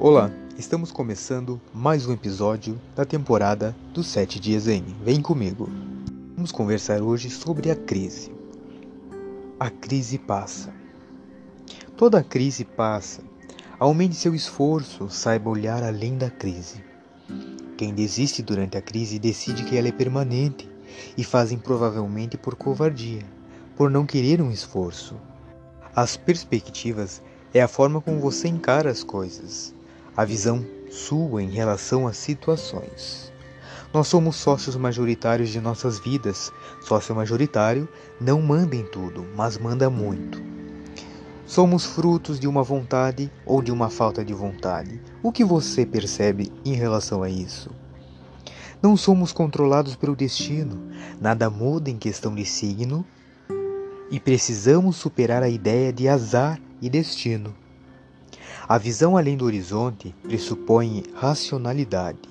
Olá, estamos começando mais um episódio da temporada dos 7 Dias N. Vem comigo. Vamos conversar hoje sobre a crise. A crise passa. Toda crise passa. Aumente seu esforço, saiba olhar além da crise. Quem desiste durante a crise decide que ela é permanente e fazem provavelmente por covardia, por não querer um esforço. As perspectivas é a forma como você encara as coisas a visão sua em relação às situações. Nós somos sócios majoritários de nossas vidas. Sócio majoritário não manda em tudo, mas manda muito. Somos frutos de uma vontade ou de uma falta de vontade. O que você percebe em relação a isso? Não somos controlados pelo destino. Nada muda em questão de signo e precisamos superar a ideia de azar e destino. A visão além do horizonte pressupõe racionalidade.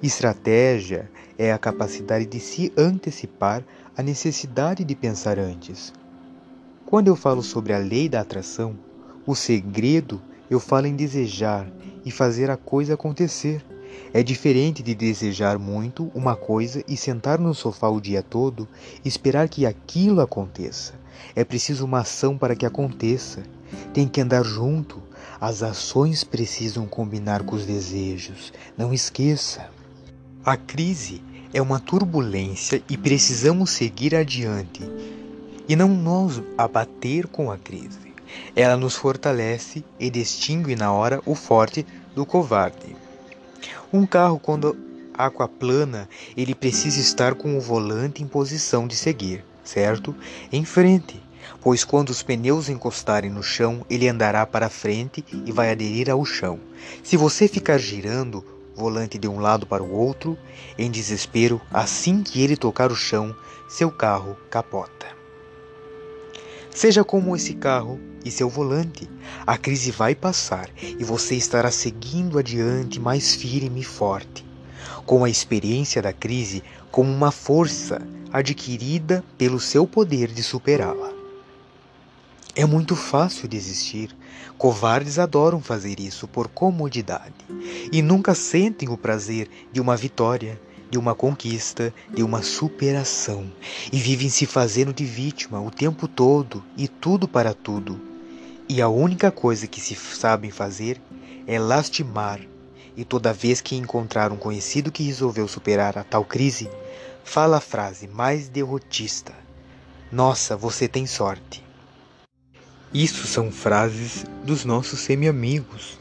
Estratégia é a capacidade de se antecipar à necessidade de pensar antes. Quando eu falo sobre a lei da atração, o segredo eu falo em desejar e fazer a coisa acontecer. É diferente de desejar muito uma coisa e sentar no sofá o dia todo e esperar que aquilo aconteça. É preciso uma ação para que aconteça. Tem que andar junto, as ações precisam combinar com os desejos. Não esqueça. A crise é uma turbulência e precisamos seguir adiante e não nos abater com a crise. Ela nos fortalece e distingue na hora o forte do covarde. Um carro, quando aquaplana, ele precisa estar com o volante em posição de seguir, certo? Em frente pois quando os pneus encostarem no chão, ele andará para frente e vai aderir ao chão. Se você ficar girando volante de um lado para o outro, em desespero, assim que ele tocar o chão, seu carro capota. Seja como esse carro e seu volante, a crise vai passar e você estará seguindo adiante mais firme e forte, com a experiência da crise como uma força adquirida pelo seu poder de superá-la. É muito fácil desistir. Covardes adoram fazer isso por comodidade e nunca sentem o prazer de uma vitória, de uma conquista, de uma superação e vivem se fazendo de vítima o tempo todo e tudo para tudo. E a única coisa que se sabem fazer é lastimar. E toda vez que encontrar um conhecido que resolveu superar a tal crise, fala a frase mais derrotista: Nossa, você tem sorte. Isso são frases dos nossos semi-amigos,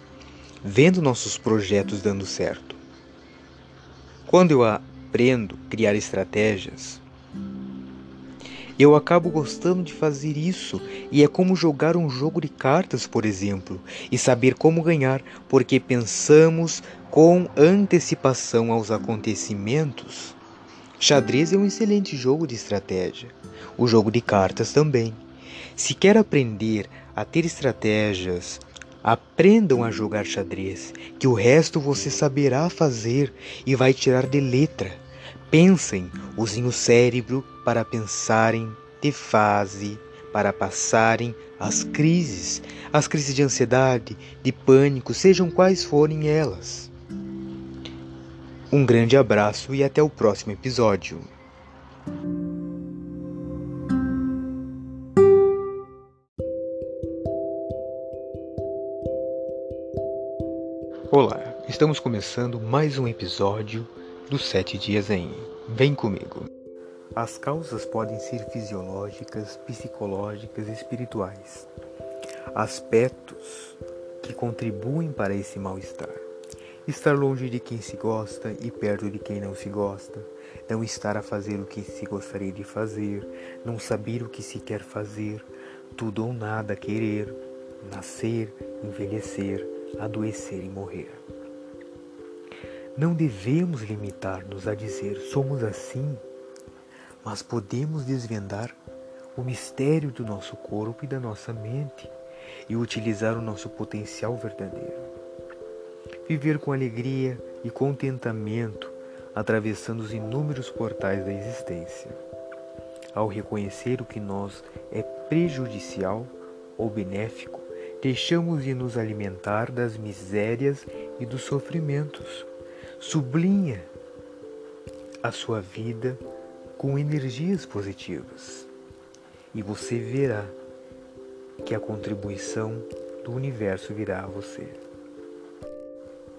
vendo nossos projetos dando certo. Quando eu aprendo a criar estratégias, eu acabo gostando de fazer isso e é como jogar um jogo de cartas, por exemplo, e saber como ganhar, porque pensamos com antecipação aos acontecimentos. Xadrez é um excelente jogo de estratégia, o jogo de cartas também. Se quer aprender a ter estratégias, aprendam a jogar xadrez, que o resto você saberá fazer e vai tirar de letra. Pensem, usem o cérebro para pensarem de fase, para passarem as crises, as crises de ansiedade, de pânico, sejam quais forem elas. Um grande abraço e até o próximo episódio. Olá, estamos começando mais um episódio dos Sete Dias em. Vem comigo. As causas podem ser fisiológicas, psicológicas e espirituais. Aspectos que contribuem para esse mal-estar. Estar longe de quem se gosta e perto de quem não se gosta. Não estar a fazer o que se gostaria de fazer. Não saber o que se quer fazer. Tudo ou nada querer. Nascer, envelhecer adoecer e morrer. Não devemos limitar-nos a dizer somos assim, mas podemos desvendar o mistério do nosso corpo e da nossa mente e utilizar o nosso potencial verdadeiro. Viver com alegria e contentamento atravessando os inúmeros portais da existência. Ao reconhecer o que nós é prejudicial ou benéfico, deixamos de nos alimentar das misérias e dos sofrimentos. Sublinha a sua vida com energias positivas e você verá que a contribuição do universo virá a você.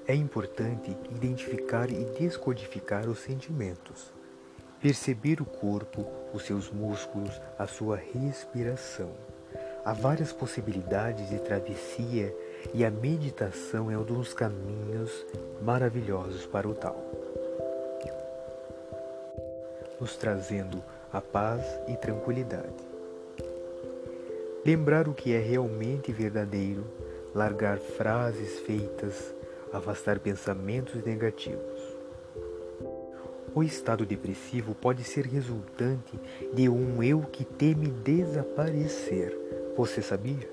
É importante identificar e descodificar os sentimentos, perceber o corpo, os seus músculos, a sua respiração. Há várias possibilidades de travessia e a meditação é um dos caminhos maravilhosos para o tal, nos trazendo a paz e tranquilidade. Lembrar o que é realmente verdadeiro, largar frases feitas, afastar pensamentos negativos. O estado depressivo pode ser resultante de um eu que teme desaparecer. Você sabia?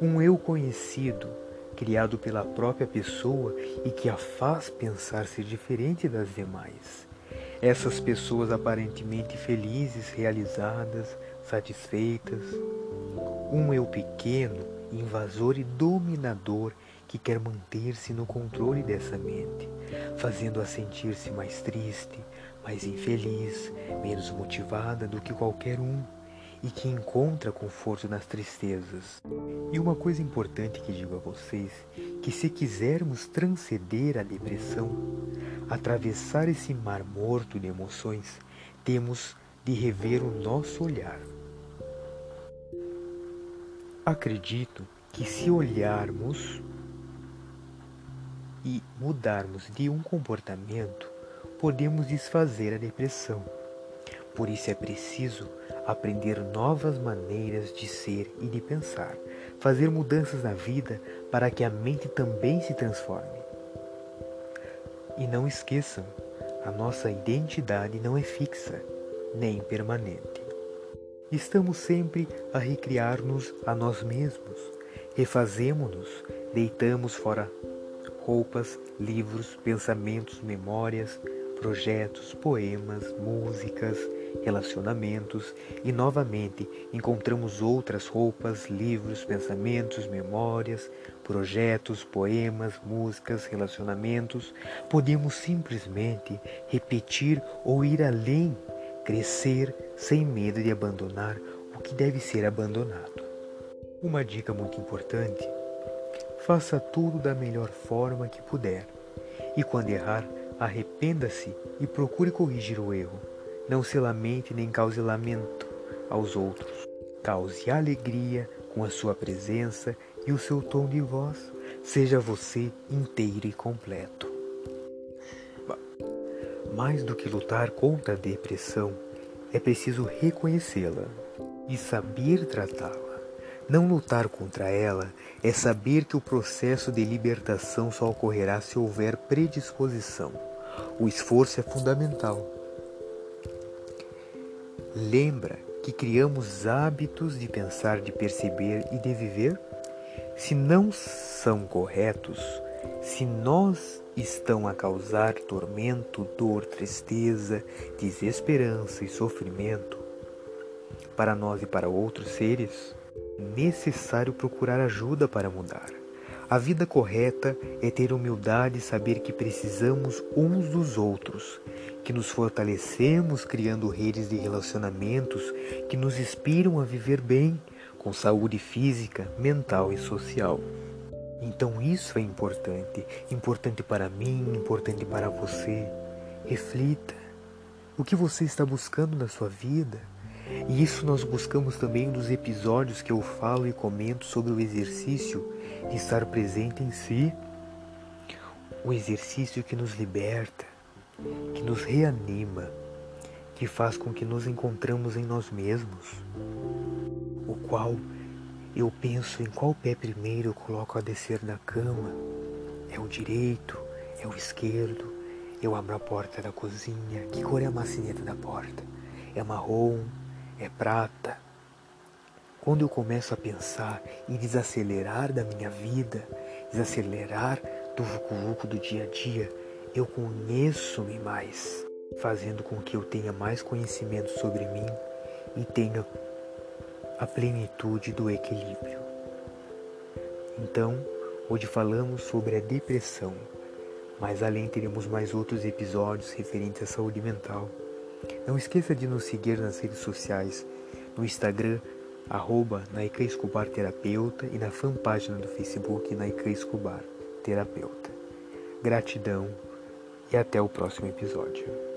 Um eu conhecido, criado pela própria pessoa e que a faz pensar ser diferente das demais. Essas pessoas aparentemente felizes, realizadas, satisfeitas, um eu pequeno, invasor e dominador que quer manter-se no controle dessa mente, fazendo-a sentir-se mais triste, mais infeliz, menos motivada do que qualquer um e que encontra conforto nas tristezas. E uma coisa importante que digo a vocês, que se quisermos transcender a depressão, atravessar esse mar morto de emoções, temos de rever o nosso olhar. Acredito que se olharmos e mudarmos de um comportamento, podemos desfazer a depressão. Por isso é preciso aprender novas maneiras de ser e de pensar, fazer mudanças na vida para que a mente também se transforme. E não esqueçam, a nossa identidade não é fixa nem permanente. Estamos sempre a recriar-nos a nós mesmos. Refazemos-nos, deitamos fora roupas, livros, pensamentos, memórias, projetos, poemas, músicas, relacionamentos e novamente encontramos outras roupas, livros, pensamentos, memórias, projetos, poemas, músicas, relacionamentos. Podemos simplesmente repetir ou ir além crescer sem medo de abandonar o que deve ser abandonado. Uma dica muito importante: faça tudo da melhor forma que puder. E quando errar, arrependa-se e procure corrigir o erro. Não se lamente nem cause lamento aos outros. Cause alegria com a sua presença e o seu tom de voz. Seja você inteiro e completo. Mais do que lutar contra a depressão, é preciso reconhecê-la e saber tratá-la. Não lutar contra ela é saber que o processo de libertação só ocorrerá se houver predisposição. O esforço é fundamental. Lembra que criamos hábitos de pensar, de perceber e de viver? Se não são corretos, se nós estão a causar tormento, dor, tristeza, desesperança e sofrimento para nós e para outros seres, é necessário procurar ajuda para mudar. A vida correta é ter humildade e saber que precisamos uns dos outros, que nos fortalecemos criando redes de relacionamentos que nos inspiram a viver bem, com saúde física, mental e social. Então isso é importante, importante para mim, importante para você. Reflita. O que você está buscando na sua vida? E isso nós buscamos também nos episódios que eu falo e comento sobre o exercício de estar presente em si. O exercício que nos liberta, que nos reanima, que faz com que nos encontramos em nós mesmos, o qual eu penso em qual pé primeiro eu coloco a descer da cama. É o direito? É o esquerdo? Eu abro a porta da cozinha. Que cor é a maçaneta da porta? É marrom? É prata? Quando eu começo a pensar e desacelerar da minha vida, desacelerar do vucu-vucu do dia a dia, eu conheço-me mais, fazendo com que eu tenha mais conhecimento sobre mim e tenha a plenitude do equilíbrio. Então, hoje falamos sobre a depressão, mas além teremos mais outros episódios referentes à saúde mental. Não esqueça de nos seguir nas redes sociais, no Instagram, arroba Escobar Terapeuta e na fanpágina do Facebook Naica Escobar Terapeuta. Gratidão e até o próximo episódio.